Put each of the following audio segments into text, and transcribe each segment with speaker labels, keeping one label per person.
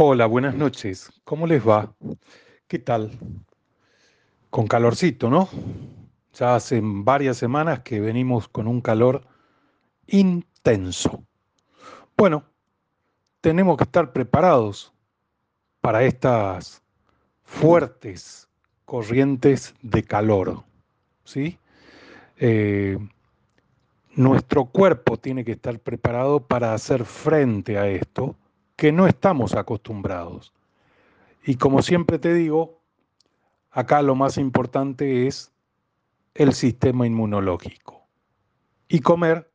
Speaker 1: Hola, buenas noches. ¿Cómo les va? ¿Qué tal? Con calorcito, ¿no? Ya hace varias semanas que venimos con un calor intenso. Bueno, tenemos que estar preparados para estas fuertes corrientes de calor, ¿sí? Eh, nuestro cuerpo tiene que estar preparado para hacer frente a esto, que no estamos acostumbrados. Y como siempre te digo, acá lo más importante es el sistema inmunológico. Y comer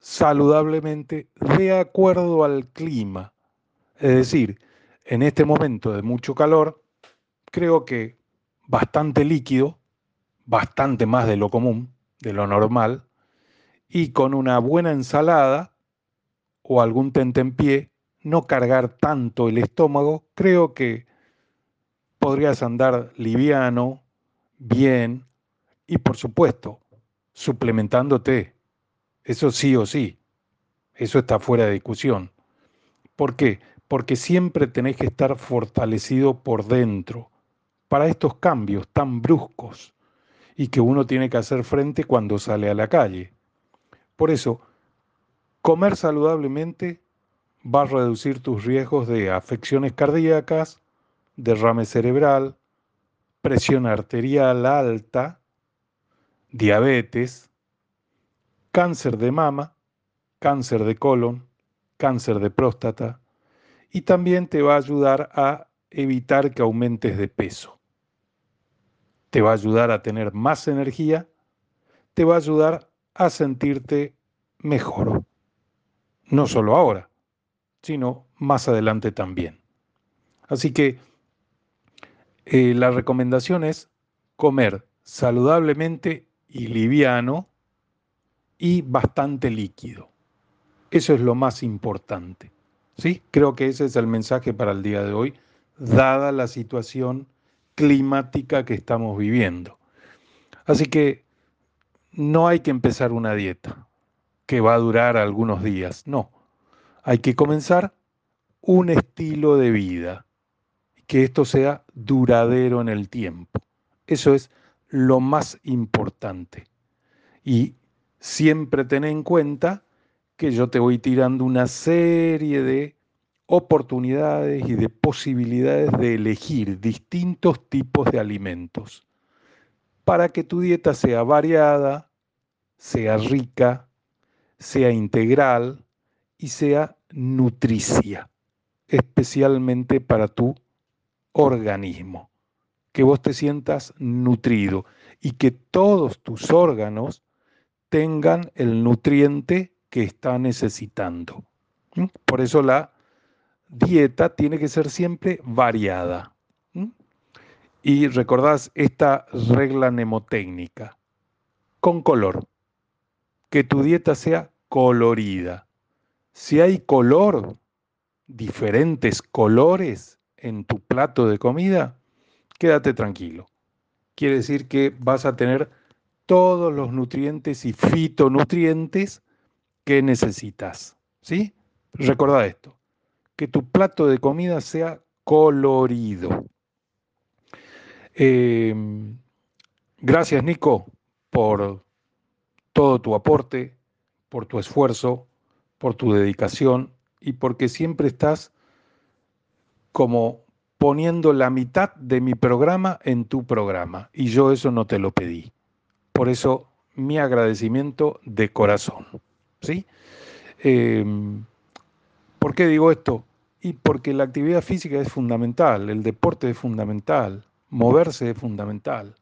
Speaker 1: saludablemente de acuerdo al clima. Es decir, en este momento de mucho calor, creo que bastante líquido, bastante más de lo común, de lo normal, y con una buena ensalada o algún tentempié, no cargar tanto el estómago, creo que podrías andar liviano, bien y por supuesto, suplementándote. Eso sí o sí. Eso está fuera de discusión. ¿Por qué? Porque siempre tenés que estar fortalecido por dentro para estos cambios tan bruscos y que uno tiene que hacer frente cuando sale a la calle. Por eso, comer saludablemente va a reducir tus riesgos de afecciones cardíacas, derrame cerebral, presión arterial alta, diabetes, cáncer de mama, cáncer de colon, cáncer de próstata y también te va a ayudar a evitar que aumentes de peso. Te va a ayudar a tener más energía, te va a ayudar a sentirte mejor. No solo ahora, sino más adelante también. Así que eh, la recomendación es comer saludablemente y liviano y bastante líquido. Eso es lo más importante. ¿sí? Creo que ese es el mensaje para el día de hoy, dada la situación climática que estamos viviendo. Así que no hay que empezar una dieta que va a durar algunos días, no. Hay que comenzar un estilo de vida, que esto sea duradero en el tiempo. Eso es lo más importante. Y siempre ten en cuenta que yo te voy tirando una serie de oportunidades y de posibilidades de elegir distintos tipos de alimentos para que tu dieta sea variada, sea rica, sea integral y sea nutricia, especialmente para tu organismo. Que vos te sientas nutrido y que todos tus órganos tengan el nutriente que está necesitando. Por eso la dieta tiene que ser siempre variada. Y recordás esta regla mnemotécnica, con color, que tu dieta sea colorida. Si hay color, diferentes colores en tu plato de comida, quédate tranquilo. Quiere decir que vas a tener todos los nutrientes y fitonutrientes que necesitas. ¿Sí? Recordá esto, que tu plato de comida sea colorido. Em, gracias, Nico, por todo tu aporte, por tu esfuerzo, por tu dedicación y porque siempre estás como poniendo la mitad de mi programa en tu programa. Y yo eso no te lo pedí. Por eso mi agradecimiento de corazón. ¿sí? Em, ¿Por qué digo esto? Y porque la actividad física es fundamental, el deporte es fundamental, moverse es fundamental.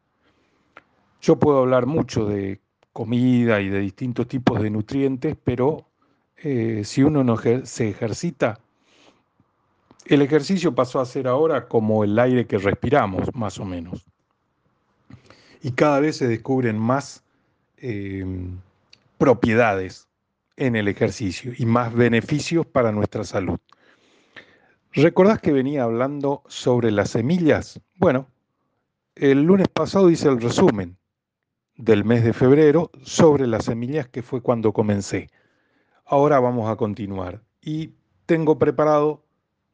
Speaker 1: Yo puedo hablar mucho de comida y de distintos tipos de nutrientes, pero eh, si uno no se ejercita, el ejercicio pasó a ser ahora como el aire que respiramos, más o menos. Y cada vez se descubren más em, propiedades en el ejercicio y más beneficios para nuestra salud. ¿Recordás que venía hablando sobre las semillas? Bueno, el lunes pasado hice el resumen del mes de febrero sobre las semillas que fue cuando comencé. Ahora vamos a continuar y tengo preparado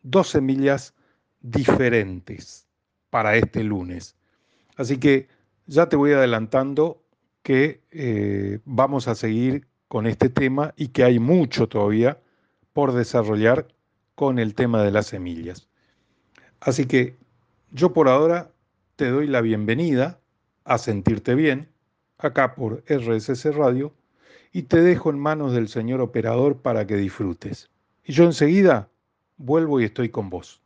Speaker 1: dos semillas diferentes para este lunes. Así que ya te voy adelantando que eh, vamos a seguir con este tema y que hay mucho todavía por desarrollar con el tema de las semillas. Así que yo por ahora te doy la bienvenida a sentirte bien acá por RSS Radio y te dejo en manos del señor operador para que disfrutes. Y yo enseguida vuelvo y estoy con vos.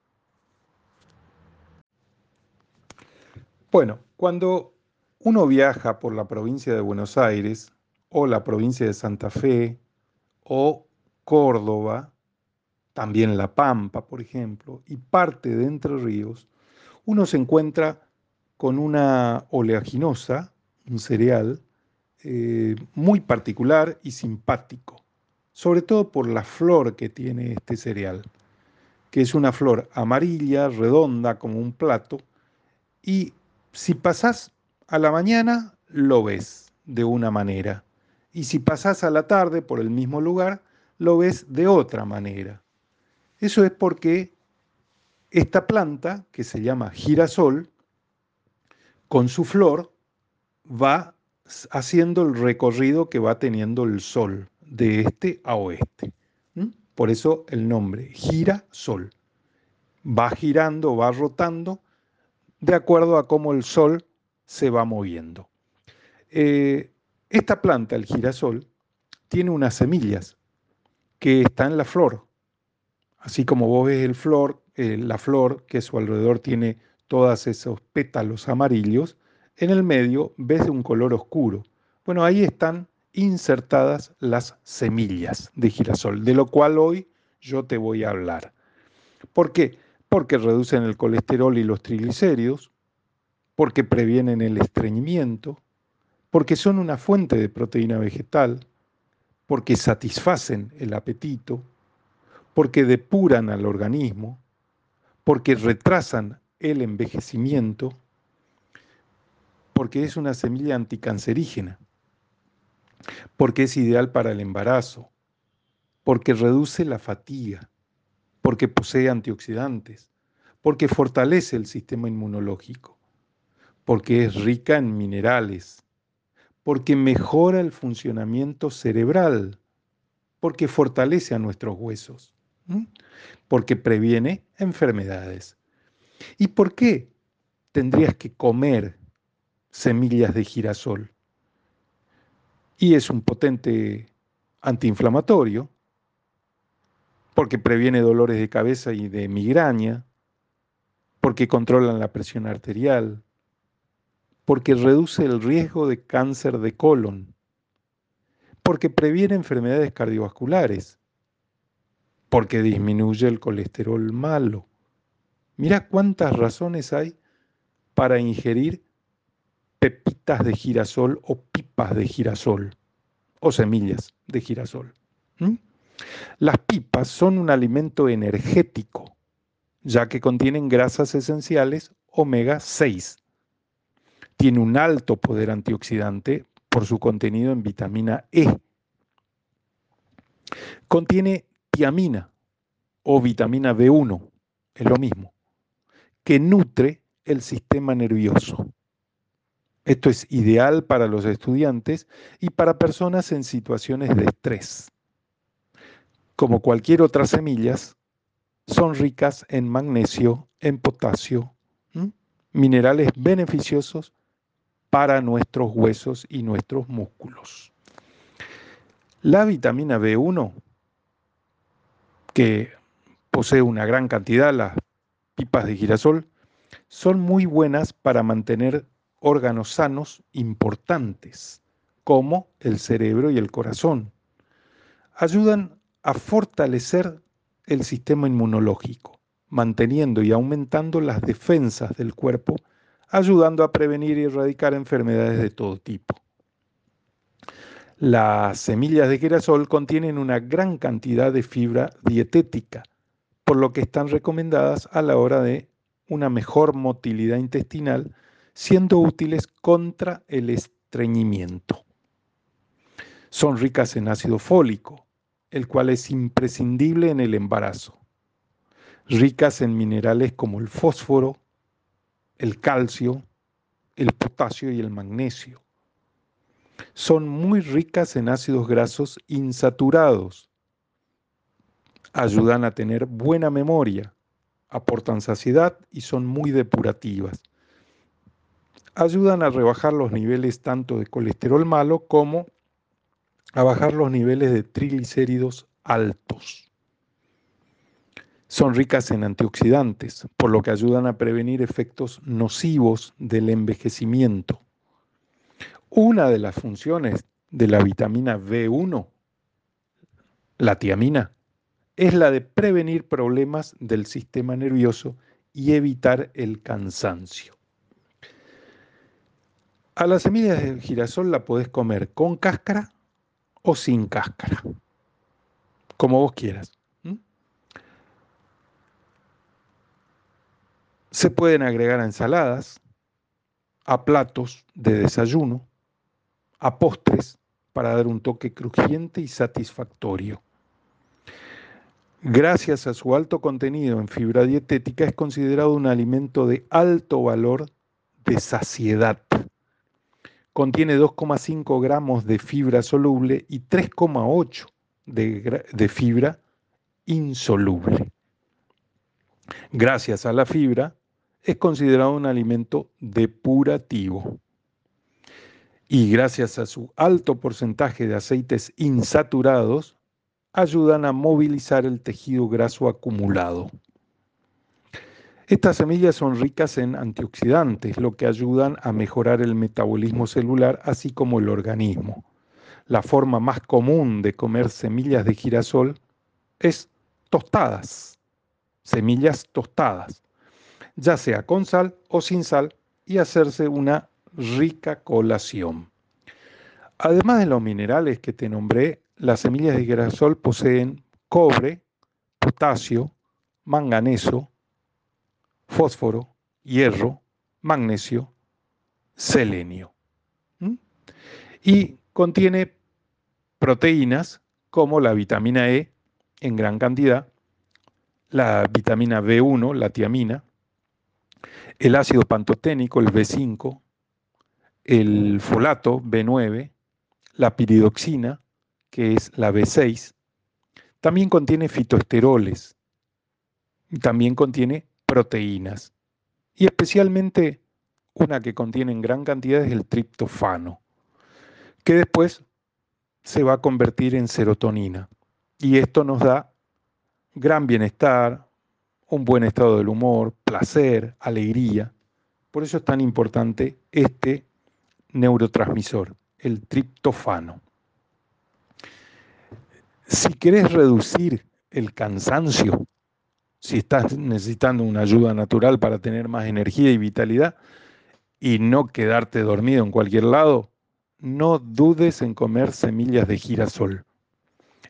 Speaker 1: Bueno, cuando uno viaja por la provincia de Buenos Aires o la provincia de Santa Fe o Córdoba, también La Pampa, por ejemplo, y parte de Entre Ríos, uno se encuentra con una oleaginosa, un cereal, eh, muy particular y simpático, sobre todo por la flor que tiene este cereal, que es una flor amarilla, redonda como un plato, y si pasás a la mañana, lo ves de una manera, y si pasás a la tarde por el mismo lugar, lo ves de otra manera. Eso es porque esta planta, que se llama girasol, con su flor va haciendo el recorrido que va teniendo el Sol de este a oeste. Por eso el nombre, gira Sol. Va girando, va rotando de acuerdo a cómo el Sol se va moviendo. Eh, esta planta, el girasol, tiene unas semillas que están en la flor. Así como vos ves flor, eh, la flor que a su alrededor tiene todos esos pétalos amarillos, en el medio ves un color oscuro. Bueno, ahí están insertadas las semillas de girasol, de lo cual hoy yo te voy a hablar. ¿Por qué? Porque reducen el colesterol y los triglicéridos, porque previenen el estreñimiento, porque son una fuente de proteína vegetal, porque satisfacen el apetito, porque depuran al organismo, porque retrasan el envejecimiento, porque es una semilla anticancerígena, porque es ideal para el embarazo, porque reduce la fatiga, porque posee antioxidantes, porque fortalece el sistema inmunológico, porque es rica en minerales, porque mejora el funcionamiento cerebral, porque fortalece a nuestros huesos, porque previene enfermedades. ¿Y por qué tendrías que comer semillas de girasol. Y es un potente antiinflamatorio porque previene dolores de cabeza y de migraña, porque controlan la presión arterial, porque reduce el riesgo de cáncer de colon, porque previene enfermedades cardiovasculares, porque disminuye el colesterol malo. Mira cuántas razones hay para ingerir pepitas de girasol o pipas de girasol o semillas de girasol. Las pipas son un alimento energético, ya que contienen grasas esenciales omega 6. Tiene un alto poder antioxidante por su contenido en vitamina E. Contiene tiamina o vitamina B1, es lo mismo, que nutre el sistema nervioso. Esto es ideal para los estudiantes y para personas en situaciones de estrés. Como cualquier otra semillas, son ricas en magnesio, en potasio, minerales beneficiosos para nuestros huesos y nuestros músculos. La vitamina B1, que posee una gran cantidad, las pipas de girasol, son muy buenas para mantener órganos sanos importantes, como el cerebro y el corazón. Ayudan a fortalecer el sistema inmunológico, manteniendo y aumentando las defensas del cuerpo, ayudando a prevenir y erradicar enfermedades de todo tipo. Las semillas de girasol contienen una gran cantidad de fibra dietética, por lo que están recomendadas a la hora de una mejor motilidad intestinal siendo útiles contra el estreñimiento. Son ricas en ácido fólico, el cual es imprescindible en el embarazo. ricas en minerales como el fósforo, el calcio, el potasio y el magnesio. Son muy ricas en ácidos grasos insaturados. Ayudan a tener buena memoria, aportan saciedad y son muy depurativas. Ayudan a rebajar los niveles tanto de colesterol malo como a bajar los niveles de triglicéridos altos. Son ricas en antioxidantes, por lo que ayudan a prevenir efectos nocivos del envejecimiento. Una de las funciones de la vitamina B1, la tiamina, es la de prevenir problemas del sistema nervioso y evitar el cansancio. A las semillas de girasol la podés comer con cáscara o sin cáscara, como vos quieras. Se pueden agregar a ensaladas, a platos de desayuno, a postres para dar un toque crujiente y satisfactorio. Gracias a su alto contenido en fibra dietética es considerado un alimento de alto valor de saciedad contiene 2,5 gramos de fibra soluble y 3,8 de, de fibra insoluble. Gracias a la fibra, es considerado un alimento depurativo. Y gracias a su alto porcentaje de aceites insaturados, ayudan a movilizar el tejido graso acumulado. Estas semillas son ricas en antioxidantes, lo que ayudan a mejorar el metabolismo celular, así como el organismo. La forma más común de comer semillas de girasol es tostadas, semillas tostadas, ya sea con sal o sin sal, y hacerse una rica colación. Además de los minerales que te nombré, las semillas de girasol poseen cobre, potasio, manganeso, fósforo, hierro, magnesio, selenio. Y contiene proteínas como la vitamina E en gran cantidad, la vitamina B1, la tiamina, el ácido pantoténico, el B5, el folato, B9, la piridoxina, que es la B6. También contiene fitoesteroles. También contiene proteínas y especialmente una que contiene en gran cantidad es el triptofano, que después se va a convertir en serotonina y esto nos da gran bienestar, un buen estado del humor, placer, alegría. Por eso es tan importante este neurotransmisor, el triptofano. Si querés reducir el cansancio, si estás necesitando una ayuda natural para tener más energía y vitalidad y no quedarte dormido en cualquier lado, no dudes en comer semillas de girasol.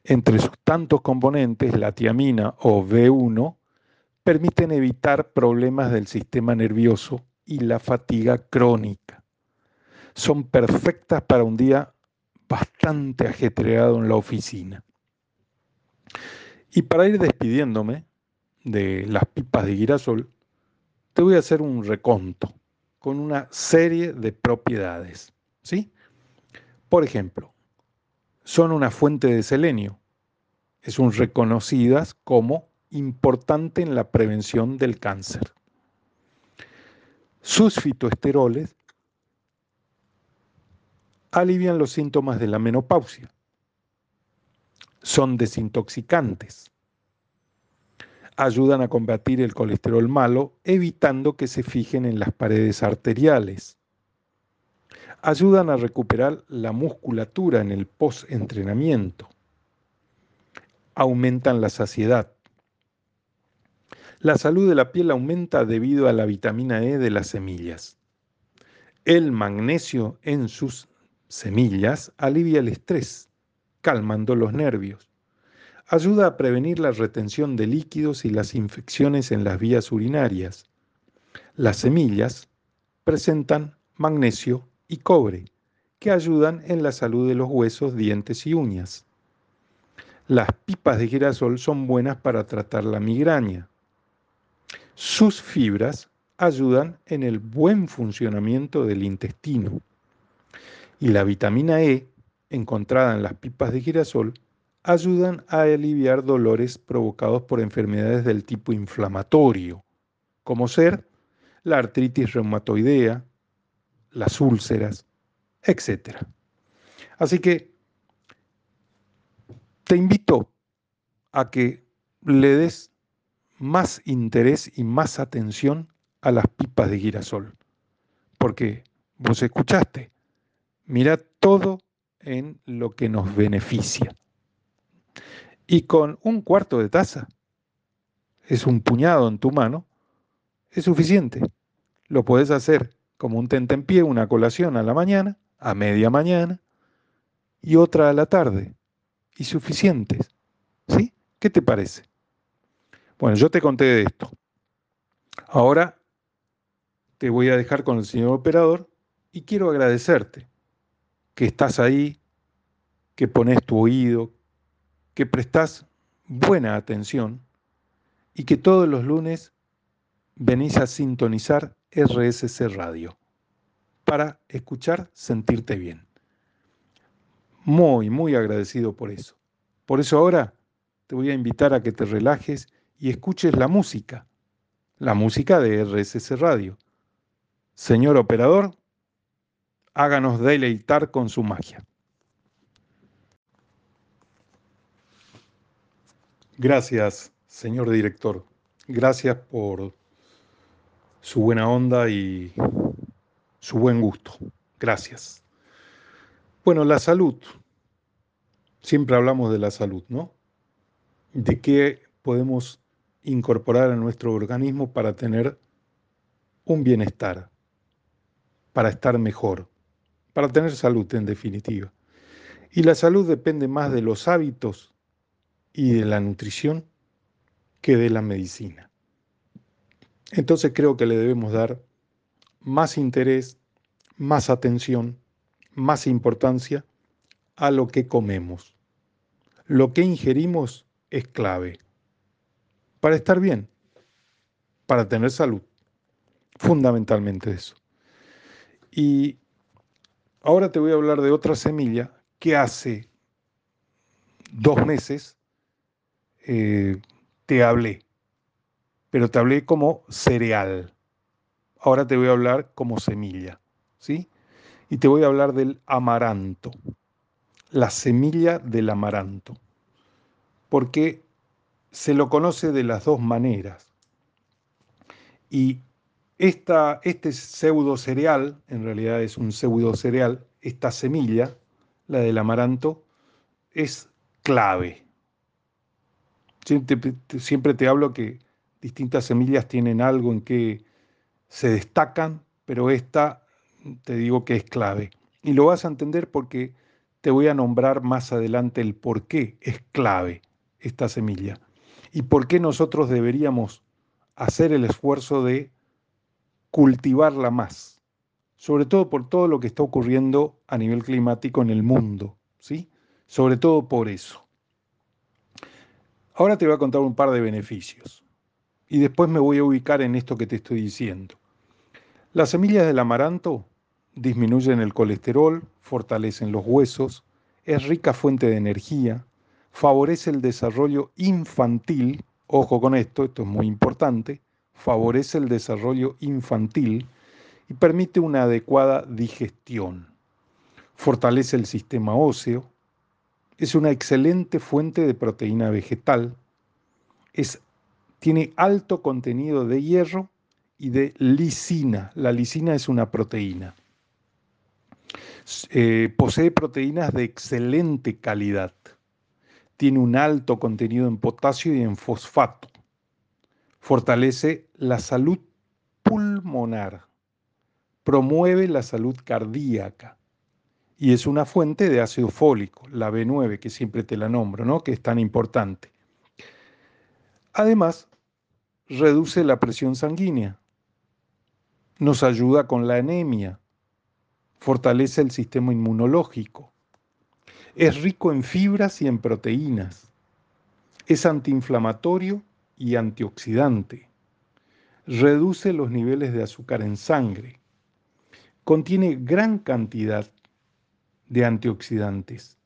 Speaker 1: Entre sus tantos componentes, la tiamina o B1 permiten evitar problemas del sistema nervioso y la fatiga crónica. Son perfectas para un día bastante ajetreado en la oficina. Y para ir despidiéndome, de las pipas de girasol, te voy a hacer un reconto con una serie de propiedades. ¿sí? Por ejemplo, son una fuente de selenio. Son reconocidas como importante en la prevención del cáncer. Sus fitoesteroles alivian los síntomas de la menopausia. Son desintoxicantes ayudan a combatir el colesterol malo, evitando que se fijen en las paredes arteriales. Ayudan a recuperar la musculatura en el post-entrenamiento. Aumentan la saciedad. La salud de la piel aumenta debido a la vitamina E de las semillas. El magnesio en sus semillas alivia el estrés, calmando los nervios ayuda a prevenir la retención de líquidos y las infecciones en las vías urinarias. Las semillas presentan magnesio y cobre, que ayudan en la salud de los huesos, dientes y uñas. Las pipas de girasol son buenas para tratar la migraña. Sus fibras ayudan en el buen funcionamiento del intestino. Y la vitamina E, encontrada en las pipas de girasol, ayudan a aliviar dolores provocados por enfermedades del tipo inflamatorio, como ser la artritis reumatoidea, las úlceras, etc. Así que te invito a que le des más interés y más atención a las pipas de girasol. Porque vos escuchaste, mira todo en lo que nos beneficia. Y con un cuarto de taza, es un puñado en tu mano, es suficiente. Lo puedes hacer como un pie, una colación a la mañana, a media mañana y otra a la tarde. Y suficientes. ¿Sí? ¿Qué te parece? Bueno, yo te conté de esto. Ahora te voy a dejar con el señor operador y quiero agradecerte que estás ahí, que pones tu oído, que prestas buena atención y que todos los lunes venís a sintonizar RSC Radio para escuchar, sentirte bien. Muy, muy agradecido por eso. Por eso ahora te voy a invitar a que te relajes y escuches la música, la música de RSC Radio. Señor operador, háganos deleitar con su magia. Gracias, señor director. Gracias por su buena onda y su buen gusto. Gracias. Bueno, la salud. Siempre hablamos de la salud, ¿no? De qué podemos incorporar a nuestro organismo para tener un bienestar, para estar mejor, para tener salud en definitiva. Y la salud depende más de los hábitos y de la nutrición que de la medicina. Entonces creo que le debemos dar más interés, más atención, más importancia a lo que comemos. Lo que ingerimos es clave para estar bien, para tener salud, fundamentalmente eso. Y ahora te voy a hablar de otra semilla que hace dos meses eh, te hablé, pero te hablé como cereal. Ahora te voy a hablar como semilla, ¿sí? Y te voy a hablar del amaranto, la semilla del amaranto, porque se lo conoce de las dos maneras. Y esta, este pseudo cereal, en realidad es un pseudo cereal, esta semilla, la del amaranto, es clave Siempre, te hablo que distintas semillas tienen algo en que se destacan, pero esta te digo que es clave. Y lo vas a entender porque te voy a nombrar más adelante el por qué es clave esta semilla y por qué nosotros deberíamos hacer el esfuerzo de cultivarla más, sobre todo por todo lo que está ocurriendo a nivel climático en el mundo, ¿sí? Sobre todo por eso. Ahora te voy a contar un par de beneficios y después me voy a ubicar en esto que te estoy diciendo. Las semillas del amaranto disminuyen el colesterol, fortalecen los huesos, es rica fuente de energía, favorece el desarrollo infantil, ojo con esto, esto es muy importante, favorece el desarrollo infantil y permite una adecuada digestión. Fortalece el sistema óseo, es una excelente fuente de proteína vegetal, es, tiene alto contenido de hierro y de lisina. La lisina es una proteína. Eh, posee proteínas de excelente calidad. Tiene un alto contenido en potasio y en fosfato. Fortalece la salud pulmonar. Promueve la salud cardíaca y es una fuente de ácido fólico, la B9, que siempre te la nombro, ¿no? que es tan importante. Además, reduce la presión sanguínea, nos ayuda con la anemia, fortalece el sistema inmunológico, es rico en fibras y en proteínas, es antiinflamatorio y antioxidante, reduce los niveles de azúcar en sangre, contiene gran cantidad de antioxidantes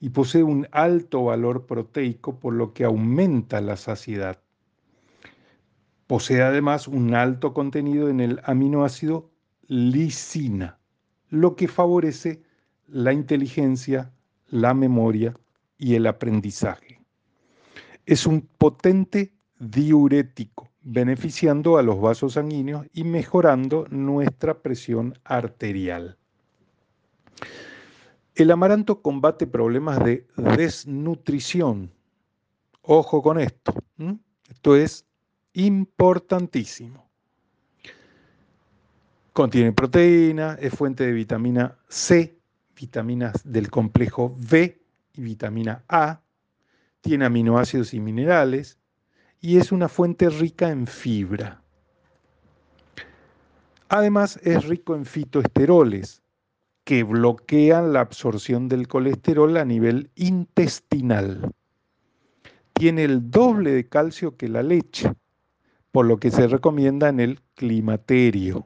Speaker 1: y posee un alto valor proteico por lo que aumenta la saciedad. Posee además un alto contenido en el aminoácido lisina, lo que favorece la inteligencia, la memoria y el aprendizaje. Es un potente diurético, beneficiando a los vasos sanguíneos y mejorando nuestra presión arterial. El amaranto combate problemas de desnutrición. Ojo con esto. Esto es importantísimo. Contiene proteína, es fuente de vitamina C, vitaminas del complejo B y vitamina A, tiene aminoácidos y minerales y es una fuente rica en fibra. Además es rico en fitoesteroles que bloquean la absorción del colesterol a nivel intestinal. Tiene el doble de calcio que la leche por lo que se recomienda en el climaterio.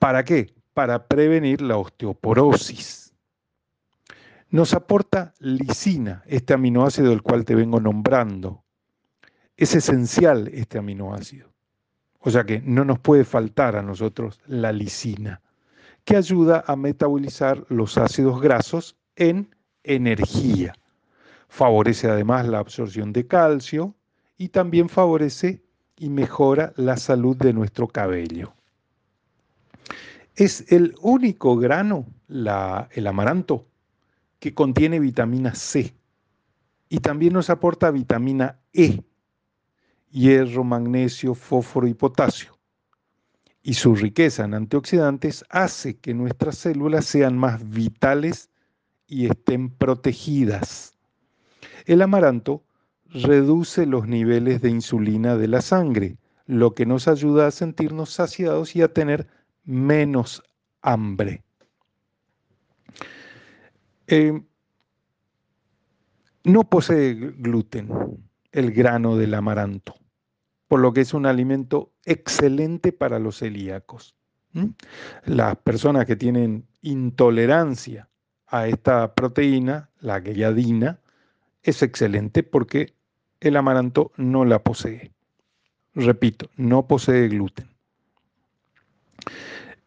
Speaker 1: ¿Para qué? Para prevenir la osteoporosis. Nos aporta lisina, este aminoácido del cual te vengo nombrando. Es esencial este aminoácido. O sea que no nos puede faltar a nosotros la lisina, que ayuda a metabolizar los ácidos grasos en energía. Favorece además la absorción de calcio, y también favorece y mejora la salud de nuestro cabello. Es el único grano, el amaranto, que contiene vitamina C y también nos aporta vitamina E, hierro, magnesio, fósforo y potasio. Y su riqueza en antioxidantes hace que nuestras células sean más vitales y estén protegidas. El amaranto reduce los niveles de insulina de la sangre, lo que nos ayuda a sentirnos saciados y a tener menos hambre. Eh, no posee gluten el grano del amaranto, por lo que es un alimento excelente para los celíacos. Las personas que tienen intolerancia a esta proteína, la gliadina, es excelente porque el amaranto no la posee. Repito, no posee gluten.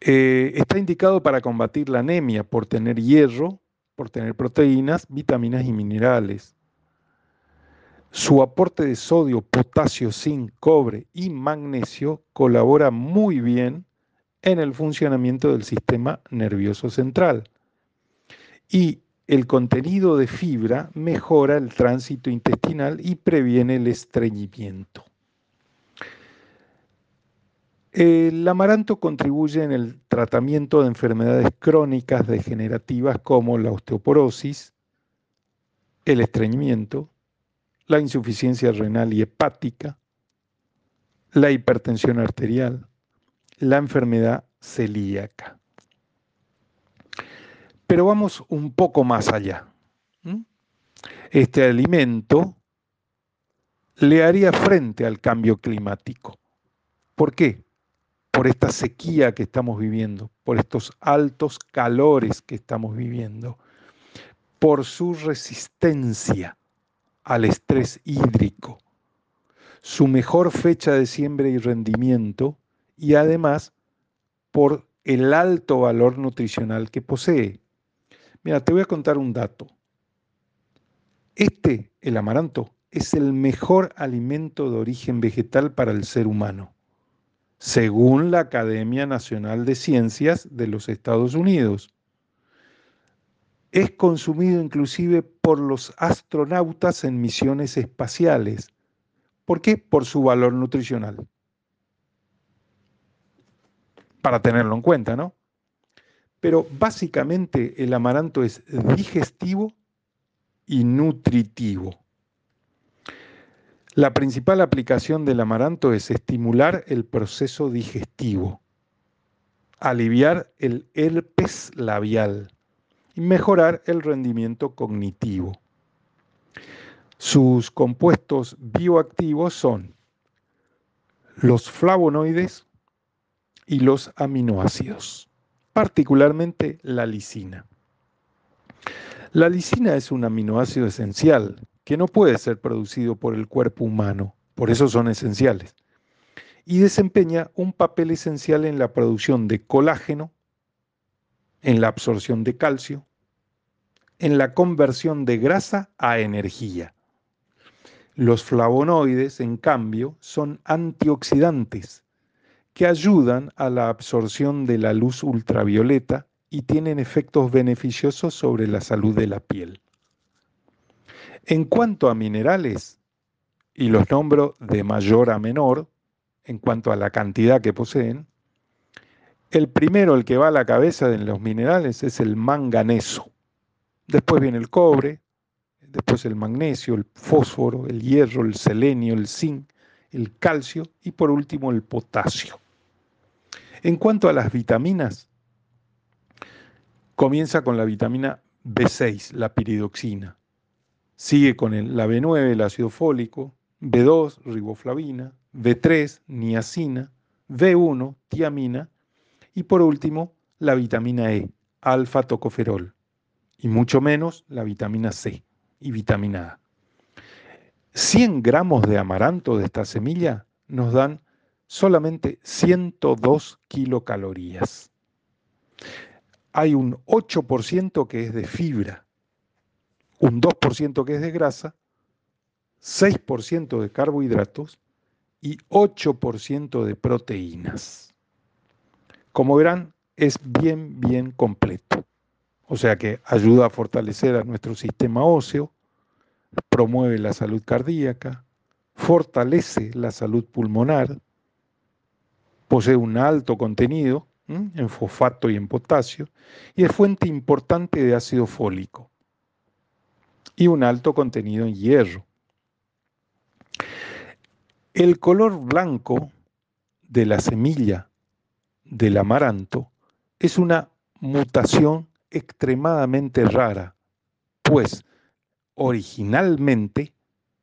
Speaker 1: Eh, está indicado para combatir la anemia por tener hierro, por tener proteínas, vitaminas y minerales. Su aporte de sodio, potasio, zinc, cobre y magnesio colabora muy bien en el funcionamiento del sistema nervioso central. Y el contenido de fibra mejora el tránsito intestinal y previene el estreñimiento. El amaranto contribuye en el tratamiento de enfermedades crónicas degenerativas como la osteoporosis, el estreñimiento, la insuficiencia renal y hepática, la hipertensión arterial, la enfermedad celíaca. Pero vamos un poco más allá. Este alimento le haría frente al cambio climático. ¿Por qué? Por esta sequía que estamos viviendo, por estos altos calores que estamos viviendo, por su resistencia al estrés hídrico, su mejor fecha de siembra y rendimiento y además por el alto valor nutricional que posee. Mira, te voy a contar un dato. Este, el amaranto, es el mejor alimento de origen vegetal para el ser humano, según la Academia Nacional de Ciencias de los Estados Unidos. Es consumido inclusive por los astronautas en misiones espaciales. ¿Por qué? Por su valor nutricional. Para tenerlo en cuenta, ¿no? Pero básicamente el amaranto es digestivo y nutritivo. La principal aplicación del amaranto es estimular el proceso digestivo, aliviar el herpes labial y mejorar el rendimiento cognitivo. Sus compuestos bioactivos son los flavonoides y los aminoácidos, particularmente la lisina. La lisina es un aminoácido esencial que no puede ser producido por el cuerpo humano, por eso son esenciales, y desempeña un papel esencial en la producción de colágeno, en la absorción de calcio, en la conversión de grasa a energía. Los flavonoides, en cambio, son antioxidantes que ayudan a la absorción de la luz ultravioleta y tienen efectos beneficiosos sobre la salud de la piel. En cuanto a minerales, y los nombro de mayor a menor en cuanto a la cantidad que poseen, el primero, el que va a la cabeza de los minerales, es el manganeso. Después viene el cobre, después el magnesio, el fósforo, el hierro, el selenio, el zinc, el calcio y por último el potasio. En cuanto a las vitaminas, comienza con la vitamina B6, la piridoxina. Sigue con la B9, el ácido fólico, B2, riboflavina, B3, niacina, B1, tiamina y por último la vitamina E, alfa-tocoferol y mucho menos la vitamina C y vitamina A. 100 gramos de amaranto de esta semilla nos dan solamente 102 kilocalorías. Hay un 8% que es de fibra, un 2% que es de grasa, 6% de carbohidratos y 8% de proteínas. Como verán, es bien, bien completo. O sea que ayuda a fortalecer a nuestro sistema óseo, promueve la salud cardíaca, fortalece la salud pulmonar, posee un alto contenido en fosfato y en potasio y es fuente importante de ácido fólico y un alto contenido en hierro. El color blanco de la semilla del amaranto es una mutación extremadamente rara, pues originalmente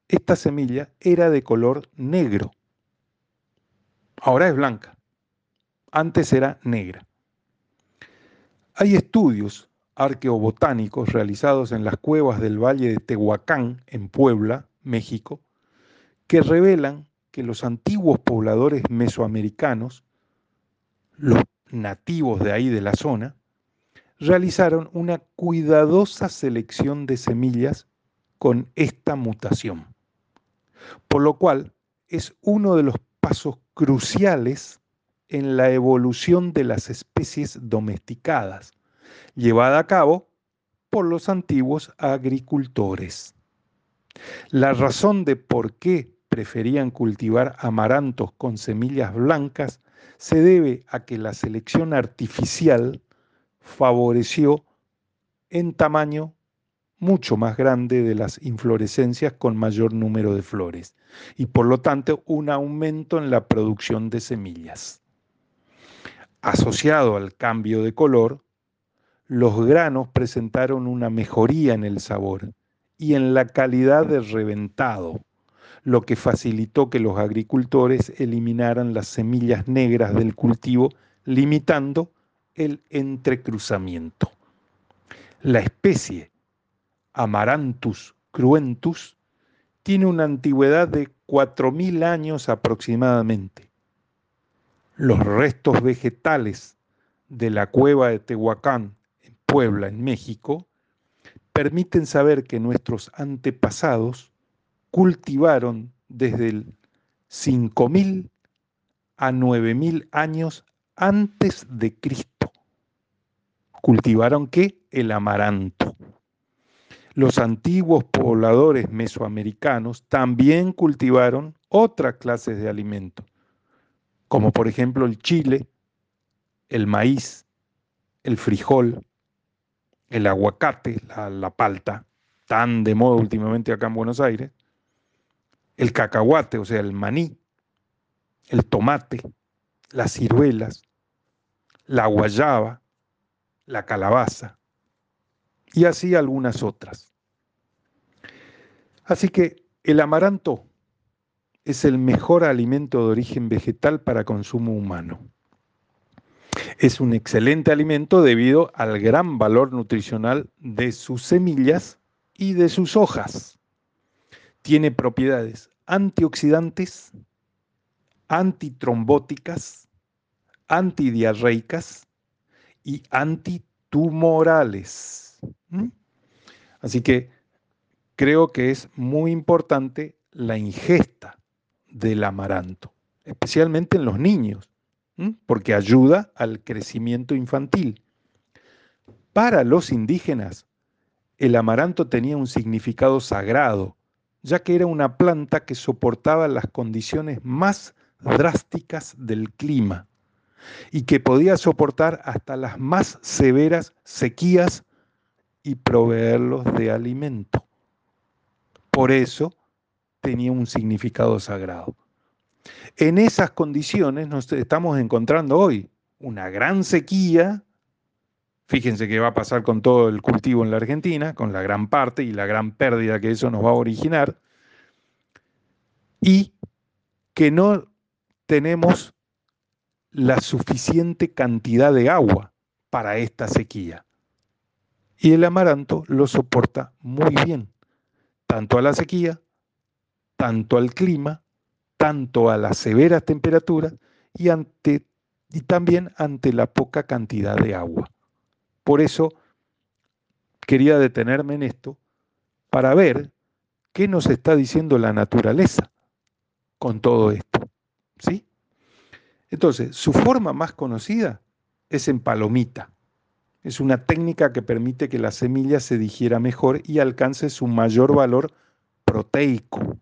Speaker 1: esta semilla era de color negro. Ahora es blanca. Antes era negra. Hay estudios arqueobotánicos realizados en las cuevas del Valle de Tehuacán, en Puebla, México, que revelan que los antiguos pobladores mesoamericanos, los nativos de ahí de la zona, realizaron una cuidadosa selección de semillas con esta mutación, por lo cual es uno de los pasos cruciales en la evolución de las especies domesticadas, llevada a cabo por los antiguos agricultores. La razón de por qué preferían cultivar amarantos con semillas blancas se debe a que la selección artificial favoreció en tamaño mucho más grande de las inflorescencias con mayor número de flores y por lo tanto un aumento en la producción de semillas. Asociado al cambio de color, los granos presentaron una mejoría en el sabor y en la calidad de reventado, lo que facilitó que los agricultores eliminaran las semillas negras del cultivo, limitando el entrecruzamiento. La especie Amaranthus cruentus tiene una antigüedad de 4.000 años aproximadamente. Los restos vegetales de la cueva de Tehuacán, en Puebla, en México, permiten saber que nuestros antepasados cultivaron desde el 5.000 a 9.000 años antes de Cristo. ¿Cultivaron qué? El amaranto. Los antiguos pobladores mesoamericanos también cultivaron otras clases de alimentos, como por ejemplo el chile, el maíz, el frijol, el aguacate, la, la palta, tan de moda últimamente acá en Buenos Aires, el cacahuate, o sea, el maní, el tomate, las ciruelas, la guayaba, la calabaza y así algunas otras. Así que el amaranto es el mejor alimento de origen vegetal para consumo humano. Es un excelente alimento debido al gran valor nutricional de sus semillas y de sus hojas. Tiene propiedades antioxidantes, antitrombóticas, antidiarreicas y antitumorales. ¿Mm? Así que creo que es muy importante la ingesta del amaranto, especialmente en los niños, porque ayuda al crecimiento infantil. Para los indígenas, el amaranto tenía un significado sagrado, ya que era una planta que soportaba las condiciones más drásticas del clima y que podía soportar hasta las más severas sequías y proveerlos de alimento. Por eso tenía un significado sagrado. En esas condiciones nos estamos encontrando hoy una gran sequía. Fíjense qué va a pasar con todo el cultivo en la Argentina, con la gran parte y la gran pérdida que eso nos va a originar. Y que no tenemos la suficiente cantidad de agua para esta sequía. Y el amaranto lo soporta muy bien, tanto a la sequía, tanto al clima, tanto a las severas temperaturas y, y también ante la poca cantidad de agua. Por eso quería detenerme en esto para ver qué nos está diciendo la naturaleza con todo esto. ¿Sí? Entonces, su forma más conocida es en palomita. Es una técnica que permite que la semilla se digiera mejor y alcance su mayor valor proteico.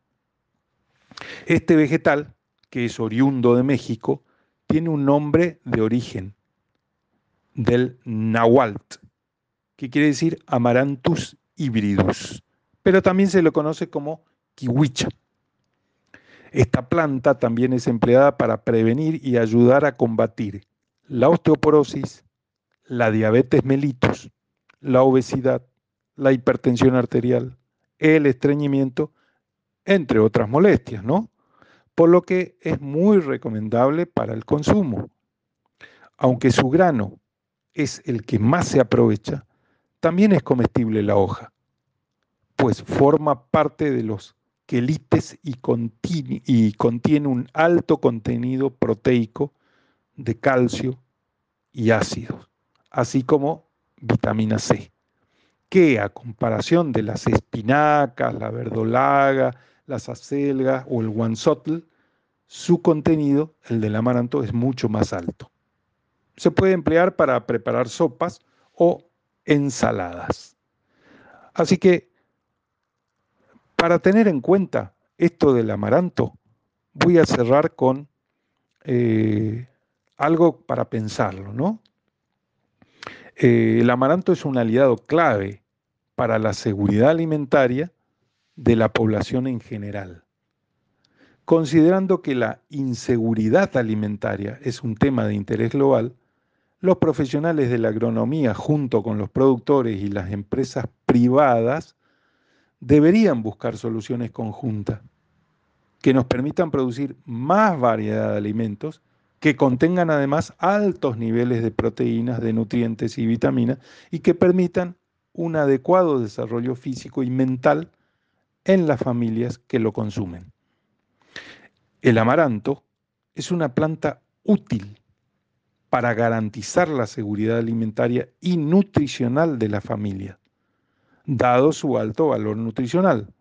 Speaker 1: Este vegetal, que es oriundo de México, tiene un nombre de origen del nahualt, que quiere decir Amaranthus hybridus, pero también se lo conoce como kiwicha. Esta planta también es empleada para prevenir y ayudar a combatir la osteoporosis, la diabetes mellitus, la obesidad, la hipertensión arterial, el estreñimiento, entre otras molestias, ¿no? Por lo que es muy recomendable para el consumo. Aunque su grano es el que más se aprovecha, también es comestible la hoja, pues forma parte de los quelites y, contiene un alto contenido proteico de calcio y ácidos, así como vitamina C, que a comparación de las espinacas, la verdolaga, las acelgas o el guansotl, su contenido, el del amaranto, es mucho más alto. Se puede emplear para preparar sopas o ensaladas. Así que para tener en cuenta esto del amaranto, voy a cerrar con eh, algo para pensarlo, ¿no? Eh, el amaranto es un aliado clave para la seguridad alimentaria de la población en general. Considerando que la inseguridad alimentaria es un tema de interés global, los profesionales de la agronomía junto con los productores y las empresas privadas deberían buscar soluciones conjuntas que nos permitan producir más variedad de alimentos que contengan además altos niveles de proteínas, de nutrientes y vitaminas y que permitan un adecuado desarrollo físico y mental en las familias que lo consumen. El amaranto es una planta útil para garantizar la seguridad alimentaria y nutricional de la familia dado su alto valor nutricional,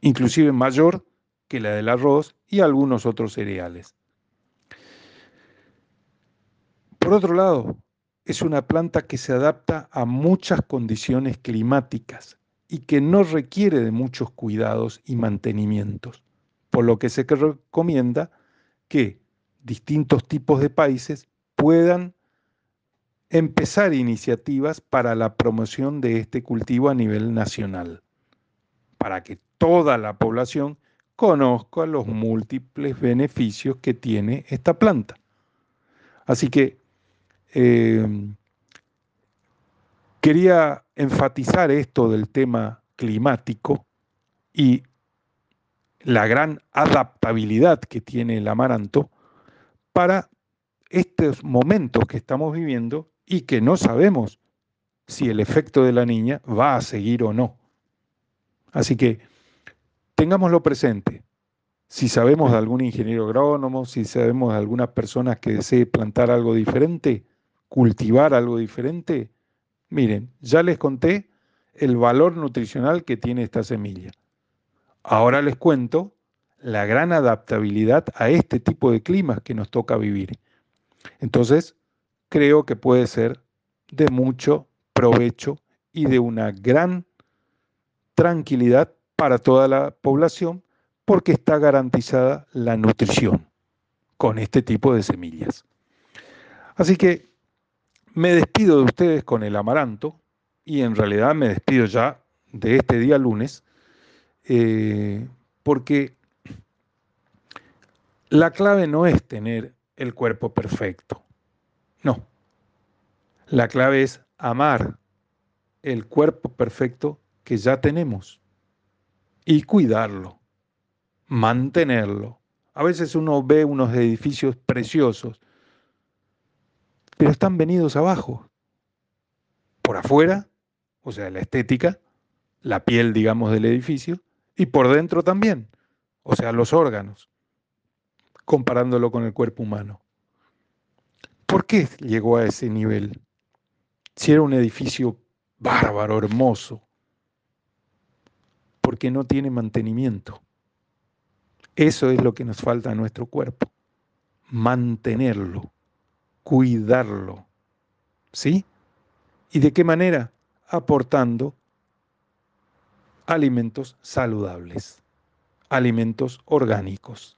Speaker 1: inclusive mayor que la del arroz y algunos otros cereales. Por otro lado, es una planta que se adapta a muchas condiciones climáticas y que no requiere de muchos cuidados y mantenimientos, por lo que se recomienda que distintos tipos de países puedan empezar iniciativas para la promoción de este cultivo a nivel nacional, para que toda la población conozca los múltiples beneficios que tiene esta planta. Así que eh, quería enfatizar esto del tema climático y la gran adaptabilidad que tiene el amaranto para estos momentos que estamos viviendo y que no sabemos si el efecto de la niña va a seguir o no. Así que tengámoslo presente. Si sabemos de algún ingeniero agrónomo, si sabemos de alguna persona que desee plantar algo diferente, cultivar algo diferente, miren, ya les conté el valor nutricional que tiene esta semilla. Ahora les cuento la gran adaptabilidad a este tipo de climas que nos toca vivir. Entonces, creo que puede ser de mucho provecho y de una gran tranquilidad para toda la población porque está garantizada la nutrición con este tipo de semillas. Así que me despido de ustedes con el amaranto y en realidad me despido ya de este día lunes eh, porque la clave no es tener el cuerpo perfecto, no. La clave es amar el cuerpo perfecto que ya tenemos y cuidarlo, mantenerlo. A veces uno ve unos edificios preciosos, pero están venidos abajo. Por afuera, o sea, la estética, la piel, digamos, del edificio, y por dentro también, o sea, los órganos, comparándolo con el cuerpo humano. ¿Por qué llegó a ese nivel? Si era un edificio bárbaro, hermoso, porque no tiene mantenimiento. Eso es lo que nos falta a nuestro cuerpo, mantenerlo, cuidarlo. ¿Sí? ¿Y de qué manera? Aportando alimentos saludables, alimentos orgánicos,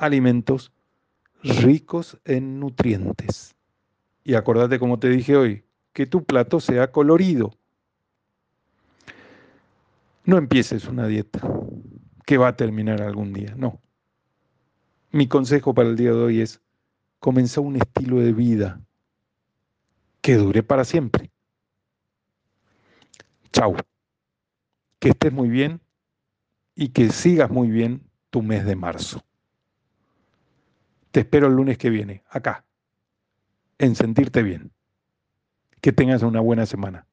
Speaker 1: alimentos ricos en nutrientes. Y acordate como te dije hoy, que tu plato sea colorido, no empieces una dieta que va a terminar algún día, no. Mi consejo para el día de hoy es comenzar un estilo de vida que dure para siempre. Chau. Que estés muy bien y que sigas muy bien tu mes de marzo. Te espero el lunes que viene, acá, en sentirte bien. Que tengas una buena semana.